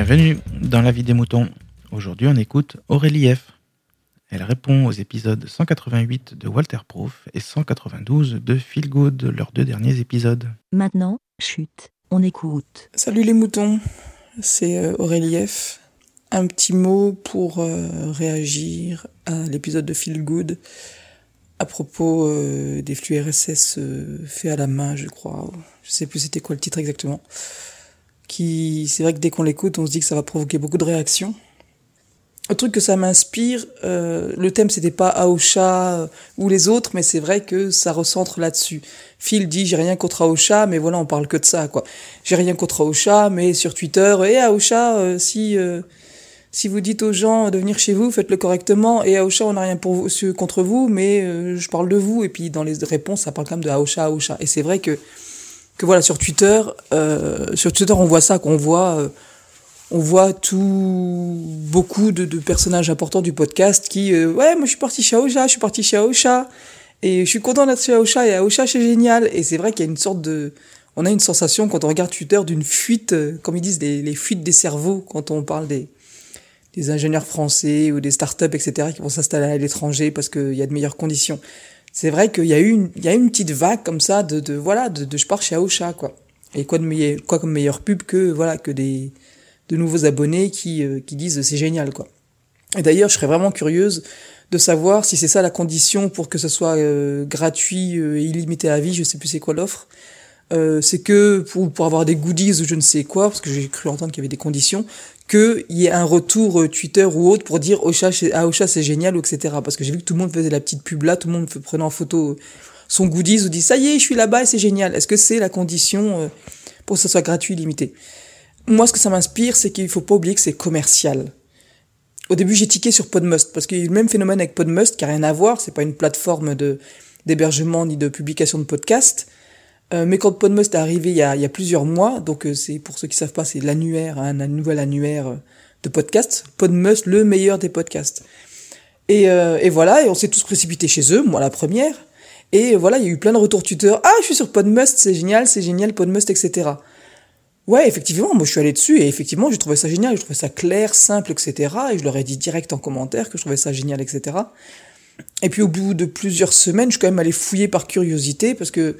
Bienvenue dans la vie des moutons. Aujourd'hui, on écoute Aurélie F. Elle répond aux épisodes 188 de Walter Proof et 192 de Feel Good, leurs deux derniers épisodes. Maintenant, chute, on écoute. Salut les moutons, c'est euh, Aurélie F. Un petit mot pour euh, réagir à l'épisode de Feel Good à propos euh, des flux RSS faits à la main, je crois. Je sais plus c'était quoi le titre exactement. Qui, c'est vrai que dès qu'on l'écoute, on se dit que ça va provoquer beaucoup de réactions. Un truc que ça m'inspire, euh, le thème c'était pas Aosha euh, ou les autres, mais c'est vrai que ça recentre là-dessus. Phil dit j'ai rien contre Aosha, mais voilà on parle que de ça quoi. J'ai rien contre Aosha, mais sur Twitter, et eh, Aosha, euh, si si vous dites aux gens de venir chez vous, faites-le correctement. Et Aosha, on n'a rien pour vous, contre vous, mais je parle de vous. Et puis dans les réponses, ça parle quand même de Aosha, Aosha. Et c'est vrai que que voilà sur Twitter, sur Twitter on voit ça, qu'on voit on voit tout beaucoup de, personnages importants du podcast qui euh, ouais moi je suis parti chez Aosha je suis parti chez Aosha et je suis content d'être chez Aosha et Aosha c'est génial. Et c'est vrai qu'il y a une sorte de on a une sensation quand on regarde Twitter d'une fuite euh, comme ils disent des, les fuites des cerveaux quand on parle des des ingénieurs français ou des startups etc qui vont s'installer à l'étranger parce qu'il y a de meilleures conditions c'est vrai qu'il y a eu une il y a une petite vague comme ça de, voilà de, de je pars chez Aosha quoi et quoi de meilleur quoi comme meilleure pub que voilà que des de nouveaux abonnés qui, euh, qui disent c'est génial quoi. Et d'ailleurs, je serais vraiment curieuse de savoir si c'est ça la condition pour que ce soit euh, gratuit euh, et illimité à vie, je sais plus c'est quoi l'offre. c'est que pour, pour avoir des goodies ou je ne sais quoi, parce que j'ai cru entendre qu'il y avait des conditions, qu'il y ait un retour Twitter ou autre pour dire Ocha, ah, Ocha c'est génial ou etc. Parce que j'ai vu que tout le monde faisait la petite pub là, tout le monde prenait en photo son goodies ou dit ça y est, je suis là-bas et c'est génial. Est-ce que c'est la condition pour que ce soit gratuit illimité? Moi, ce que ça m'inspire, c'est qu'il faut pas oublier que c'est commercial. Au début, j'ai tiqué sur Podmust parce qu'il y a eu le même phénomène avec Podmust qui a rien à voir. C'est pas une plateforme de d'hébergement ni de publication de podcasts. Euh, mais quand Podmust est arrivé il y a, il y a plusieurs mois, donc euh, c'est pour ceux qui savent pas, c'est l'annuaire, hein, un nouvel annuaire euh, de podcasts. Podmust, le meilleur des podcasts. Et, et voilà, et on s'est tous précipités chez eux, moi la première. Et voilà, il y a eu plein de retours tuteurs. Ah, je suis sur Podmust, c'est génial, c'est génial, Podmust, etc. Ouais, effectivement, moi je suis allé dessus et effectivement j'ai trouvé ça génial, je trouvais ça clair, simple, etc. Et je leur ai dit direct en commentaire que je trouvais ça génial, etc. Et puis au bout de plusieurs semaines, je suis quand même allé fouiller par curiosité parce que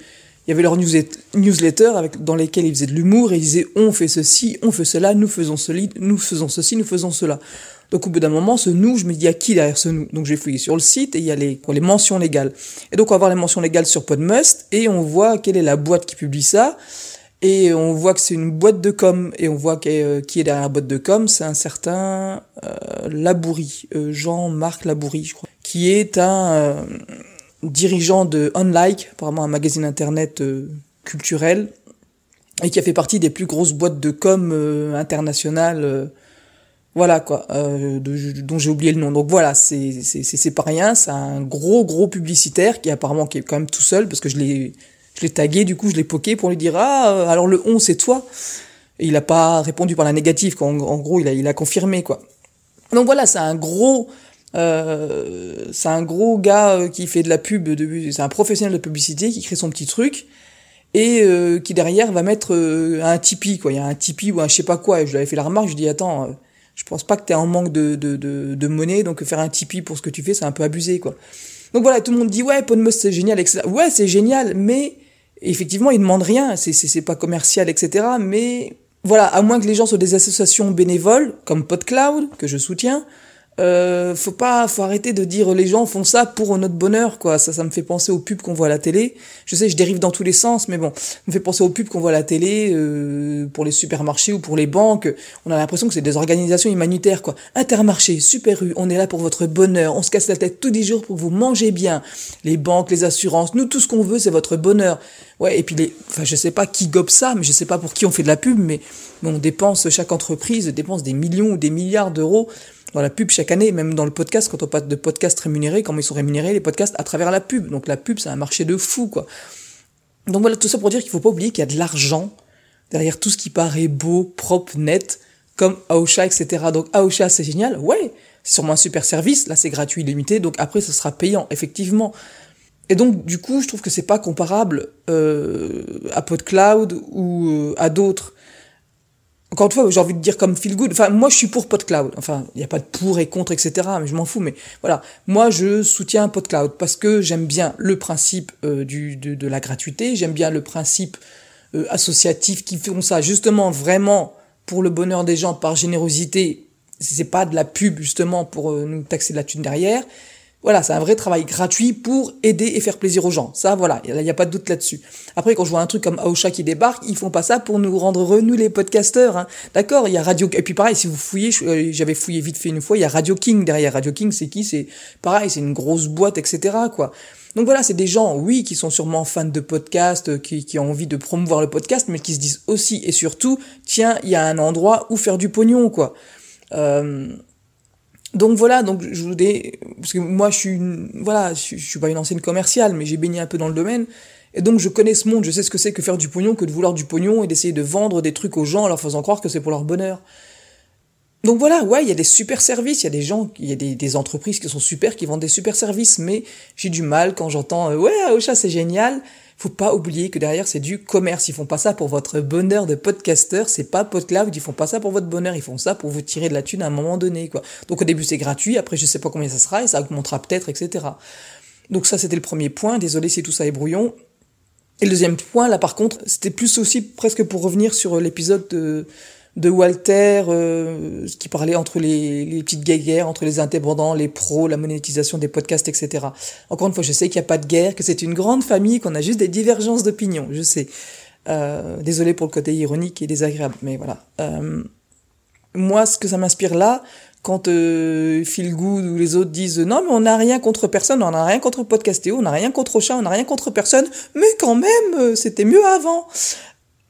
il y avait leur newsletter avec, dans lesquels ils faisaient de l'humour et ils disaient on fait ceci, on fait cela, nous faisons ceci, nous faisons ceci, nous faisons cela. Donc au bout d'un moment, ce nous, je me dis, il y a qui derrière ce nous? Donc j'ai fouillé sur le site et il y a les, les mentions légales. Et donc on va voir les mentions légales sur Podmust et on voit quelle est la boîte qui publie ça. Et on voit que c'est une boîte de com, et on voit qui est, qui est derrière la boîte de com, c'est un certain euh, Laboury, euh, Jean-Marc Laboury, je crois, qui est un euh, dirigeant de Unlike, apparemment un magazine internet euh, culturel, et qui a fait partie des plus grosses boîtes de com internationales, voilà quoi, de, dont j'ai oublié le nom. Donc voilà, c'est c'est pas rien, c'est un gros gros publicitaire qui apparemment qui est quand même tout seul, parce que je l'ai je l'ai tagué, du coup, je l'ai poké pour lui dire Ah, euh, alors le on, c'est toi. Et il n'a pas répondu par la négative, quoi. En, gros, il a, il a confirmé, quoi. Donc voilà, c'est un gros. Euh, c'est un gros gars euh, qui fait de la pub, c'est un professionnel de publicité qui crée son petit truc et qui derrière va mettre un Tipeee quoi. Il y a un Tipeee ou un je sais pas quoi. Et je lui avais fait la remarque, je lui dis attends, je pense pas que t'es en manque de, de, de, de, monnaie, donc faire un Tipeee pour ce que tu fais, c'est un peu abusé quoi. Donc voilà, tout le monde dit ouais, Podmust c'est génial, etc. Ouais, c'est génial, mais effectivement, ils demandent rien, c'est, c'est, pas commercial, etc. Mais voilà, à moins que les gens soient des associations bénévoles, comme PodCloud, que je soutiens, euh, faut pas, faut arrêter de dire les gens font ça pour notre bonheur, quoi. Ça, ça me fait penser aux pubs qu'on voit à la télé. Je sais, je dérive dans tous les sens, mais bon, ça me fait penser aux pubs qu'on voit à la télé euh, pour les supermarchés ou pour les banques. On a l'impression que c'est des organisations humanitaires, quoi. Intermarché, Super U, on est là pour votre bonheur. On se casse la tête tous les jours pour vous manger bien. Les banques, les assurances, nous tout ce qu'on veut, c'est votre bonheur. Ouais, et puis les, enfin, je sais pas qui gobe ça, mais je sais pas pour qui on fait de la pub, mais on dépense, chaque entreprise dépense des millions ou des milliards d'euros dans la pub chaque année, même dans le podcast, quand on parle de podcasts rémunérés, comment ils sont rémunérés, les podcasts à travers la pub. Donc la pub, c'est un marché de fou, quoi. Donc voilà, tout ça pour dire qu'il faut pas oublier qu'il y a de l'argent derrière tout ce qui paraît beau, propre, net, comme Aosha, etc. Donc Aosha, c'est génial, ouais, c'est sûrement un super service, là c'est gratuit, limité, donc après ça sera payant, effectivement. Et donc du coup, je trouve que c'est pas comparable euh, à PodCloud ou euh, à d'autres encore une fois, j'ai envie de dire comme feel good. Enfin, moi, je suis pour PodCloud. Enfin, il n'y a pas de pour et contre, etc. Mais je m'en fous. Mais voilà, moi, je soutiens PodCloud parce que j'aime bien le principe euh, du, de, la gratuité. J'aime bien le principe euh, associatif qui font ça justement vraiment pour le bonheur des gens par générosité. C'est pas de la pub justement pour euh, nous taxer de la thune derrière. Voilà, c'est un vrai travail gratuit pour aider et faire plaisir aux gens. Ça, voilà, il n'y a, pas de doute là-dessus. Après, quand je vois un truc comme Aosha qui débarque, ils font pas ça pour nous rendre heureux, les podcasteurs. Hein. D'accord, il y a Radio... Et puis pareil, si vous fouillez, euh, j'avais fouillé vite fait une fois, il y a Radio King derrière. Radio King, c'est qui? C'est pareil, c'est une grosse boîte, etc. quoi. Donc voilà, c'est des gens, oui, qui sont sûrement fans de podcast, qui, qui ont envie de promouvoir le podcast, mais qui se disent aussi et surtout, tiens, il y a un endroit où faire du pognon, quoi. Euh, donc voilà, donc je voulais, parce que moi je suis, une, voilà, je, suis pas une ancienne commerciale, mais j'ai baigné un peu dans le domaine, et donc je connais ce monde, je sais ce que c'est que faire du pognon, que de vouloir du pognon et d'essayer de vendre des trucs aux gens en leur faisant croire que c'est pour leur bonheur. Donc voilà, ouais, il y a des super services, il y a des gens, il y a des, des, entreprises qui sont super, qui vendent des super services, mais j'ai du mal quand j'entends, euh, ouais, Ocha c'est génial, faut pas oublier que derrière c'est du commerce. Ils font pas ça pour votre bonheur de podcasteur, c'est pas PodCloud, ils font pas ça pour votre bonheur, ils font ça pour vous tirer de la thune à un moment donné, quoi. Donc au début c'est gratuit, après je sais pas combien ça sera et ça augmentera peut-être, etc. Donc ça c'était le premier point. Désolé si tout ça est brouillon. Et le deuxième point, là par contre, c'était plus aussi presque pour revenir sur l'épisode de de Walter, euh, qui parlait entre les, les petites guerres, entre les indépendants, les pros, la monétisation des podcasts, etc. Encore une fois, je sais qu'il n'y a pas de guerre, que c'est une grande famille, qu'on a juste des divergences d'opinion, je sais. Euh, désolé pour le côté ironique et désagréable, mais voilà. Euh, moi, ce que ça m'inspire là, quand euh, Phil Good ou les autres disent non mais on n'a rien contre personne, on n'a rien contre Podcastéo, on n'a rien contre Ocha, on n'a rien contre personne, mais quand même euh, c'était mieux avant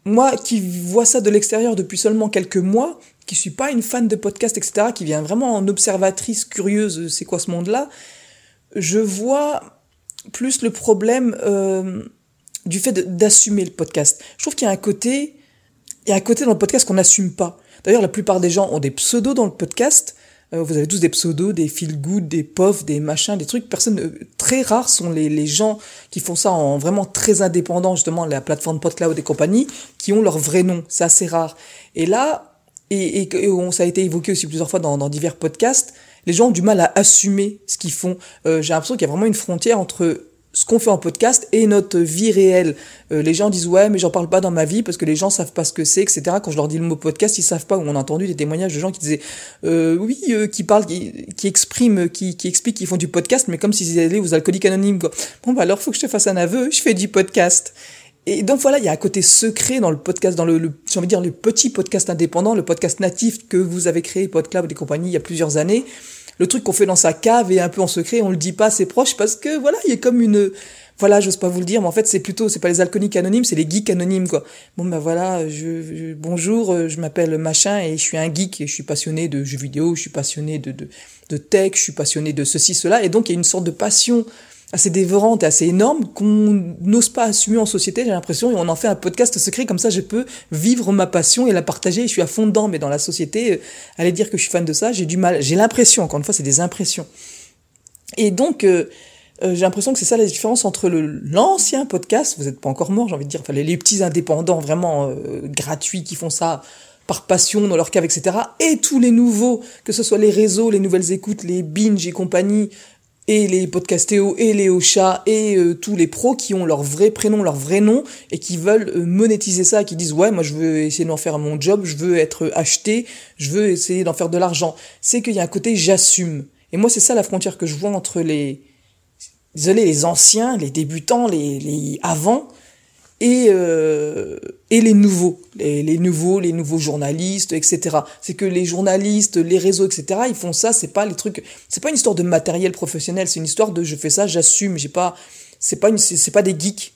moi qui vois ça de l'extérieur depuis seulement quelques mois, qui suis pas une fan de podcast, etc., qui vient vraiment en observatrice curieuse, c'est quoi ce monde-là, je vois plus le problème euh, du fait d'assumer le podcast. Je trouve qu'il y a un côté, il y a un côté dans le podcast qu'on n'assume pas. D'ailleurs, la plupart des gens ont des pseudos dans le podcast, euh, vous avez tous des pseudos, des feel good, des pofs, des machins, des trucs. Personne, euh, très rares sont les, les gens qui font ça en vraiment très indépendant, justement, la plateforme PodCloud et compagnie, qui ont leur vrai nom. C'est assez rare. Et là, et, et, et on, ça a été évoqué aussi plusieurs fois dans, dans divers podcasts, les gens ont du mal à assumer ce qu'ils font. Euh, J'ai l'impression qu'il y a vraiment une frontière entre ce qu'on fait en podcast et notre vie réelle. Euh, les gens disent ouais mais j'en parle pas dans ma vie parce que les gens savent pas ce que c'est etc. Quand je leur dis le mot podcast ils savent pas. Ou on a entendu des témoignages de gens qui disaient euh, oui euh, qui parlent qui, qui expriment qui, qui expliquent qu'ils font du podcast mais comme s'ils allaient aux alcooliques anonymes quoi. Bon bah alors faut que je te fasse un aveu je fais du podcast. Et donc voilà, il y a un côté secret dans le podcast, dans le, le j'ai envie de dire le petit podcast indépendant, le podcast natif que vous avez créé, PodCloud et compagnie, il y a plusieurs années le truc qu'on fait dans sa cave et un peu en secret, on le dit pas à ses proches parce que voilà, il y a comme une voilà, j'ose pas vous le dire, mais en fait, c'est plutôt, c'est pas les alcooliques anonymes, c'est les geeks anonymes, quoi. Bon, ben voilà, bonjour, euh, je m'appelle machin et je suis un geek et je suis passionné de jeux vidéo, je suis passionné de, de, de tech, je suis passionné de ceci, cela. Et donc, il y a une sorte de passion assez dévorante et assez énorme qu'on n'ose pas assumer en société, j'ai l'impression, et on en fait un podcast secret, comme ça je peux vivre ma passion et la partager, je suis à fond dedans, mais dans la société, euh, aller dire que je suis fan de ça, j'ai du mal, j'ai l'impression, encore une fois, c'est des impressions. Et donc, euh, euh, j'ai l'impression que c'est ça la différence entre l'ancien podcast, vous n'êtes pas encore mort, j'ai envie de dire, enfin, les, les petits indépendants vraiment gratuits qui font ça par passion dans leur cave, etc. Et tous les nouveaux, que ce soit les réseaux, les nouvelles écoutes, les binge et compagnie, et les podcastéos et les Ocha et euh, tous les pros qui ont leur vrai prénom, leur vrai nom et qui veulent euh, monétiser ça, qui disent ouais moi je veux essayer d'en faire mon job, je veux être acheté, je veux essayer d'en faire de l'argent. C'est qu'il y a un côté j'assume. Et moi c'est ça la frontière que je vois entre les désolé les anciens, les débutants, les, les avant et, euh, et les nouveaux, les, les, nouveaux, les nouveaux journalistes, etc. C'est que les journalistes, les réseaux, etc. Ils font ça, c'est pas les trucs, c'est pas une histoire de matériel professionnel, c'est une histoire de je fais ça, j'assume, j'ai pas, c'est pas une, c'est pas des geeks.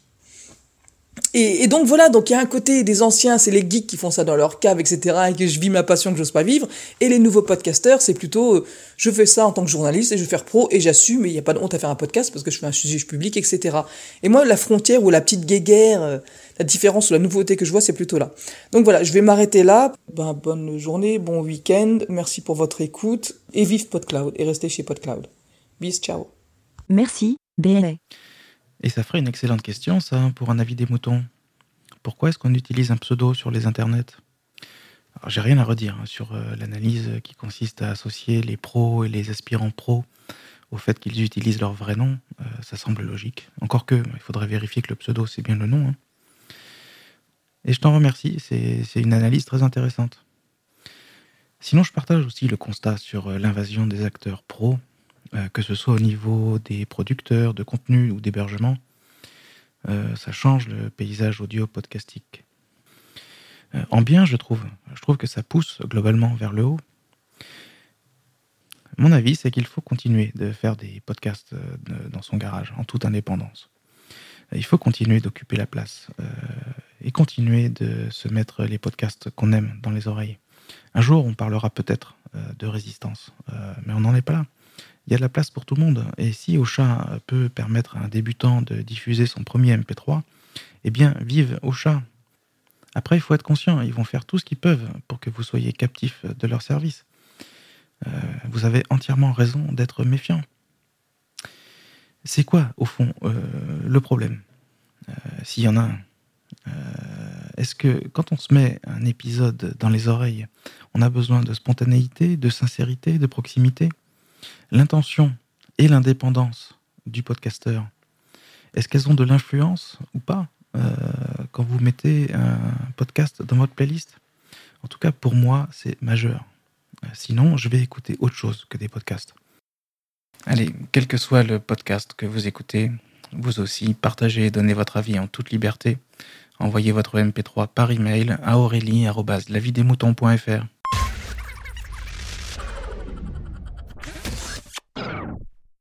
Et, et, donc voilà, donc il y a un côté des anciens, c'est les geeks qui font ça dans leur cave, etc., et que je vis ma passion que j'ose pas vivre. Et les nouveaux podcasteurs, c'est plutôt, euh, je fais ça en tant que journaliste et je vais faire pro et j'assume, et il n'y a pas de honte à faire un podcast parce que je fais un sujet public, etc. Et moi, la frontière ou la petite guéguerre, euh, la différence ou la nouveauté que je vois, c'est plutôt là. Donc voilà, je vais m'arrêter là. Ben, bonne journée, bon week-end, merci pour votre écoute, et vive PodCloud, et restez chez PodCloud. Bis, ciao. Merci, BLA. Et ça ferait une excellente question, ça, pour un avis des moutons. Pourquoi est-ce qu'on utilise un pseudo sur les internets? J'ai rien à redire hein, sur euh, l'analyse qui consiste à associer les pros et les aspirants pros au fait qu'ils utilisent leur vrai nom. Euh, ça semble logique. Encore que, il faudrait vérifier que le pseudo, c'est bien le nom. Hein. Et je t'en remercie, c'est une analyse très intéressante. Sinon, je partage aussi le constat sur euh, l'invasion des acteurs pros, que ce soit au niveau des producteurs de contenu ou d'hébergement. ça change le paysage audio podcastique. Euh, en bien, je trouve. Je trouve que ça pousse globalement vers le haut. Mon avis, c'est qu'il faut continuer de faire des podcasts euh, dans son garage, en toute indépendance. Euh, il faut continuer d'occuper la place et continuer de se mettre les podcasts qu'on aime dans les oreilles. Un jour, on parlera peut-être de résistance, mais on n'en est pas là. Il y a de la place pour tout le monde. Et si Ocha peut permettre à un débutant de diffuser son premier MP3, eh bien, vive Ocha après, il faut être conscient, ils vont faire tout ce qu'ils peuvent pour que vous soyez captif de leur service. Euh, vous avez entièrement raison d'être méfiant. C'est quoi, au fond, euh, le problème? Euh, S'il y en a. Est-ce que quand on se met un épisode dans les oreilles, on a besoin de spontanéité, de sincérité, de proximité? L'intention et l'indépendance du podcasteur, est-ce qu'elles ont de l'influence ou pas euh, quand vous mettez un podcast dans votre playlist? En tout cas, pour moi, c'est majeur. Euh, sinon, je vais écouter autre chose que des podcasts. Allez, quel que soit le podcast que vous écoutez, vous aussi, partagez et donnez votre avis en toute liberté. Envoyez votre MP3 par email à aurélie.lavidemouton.fr.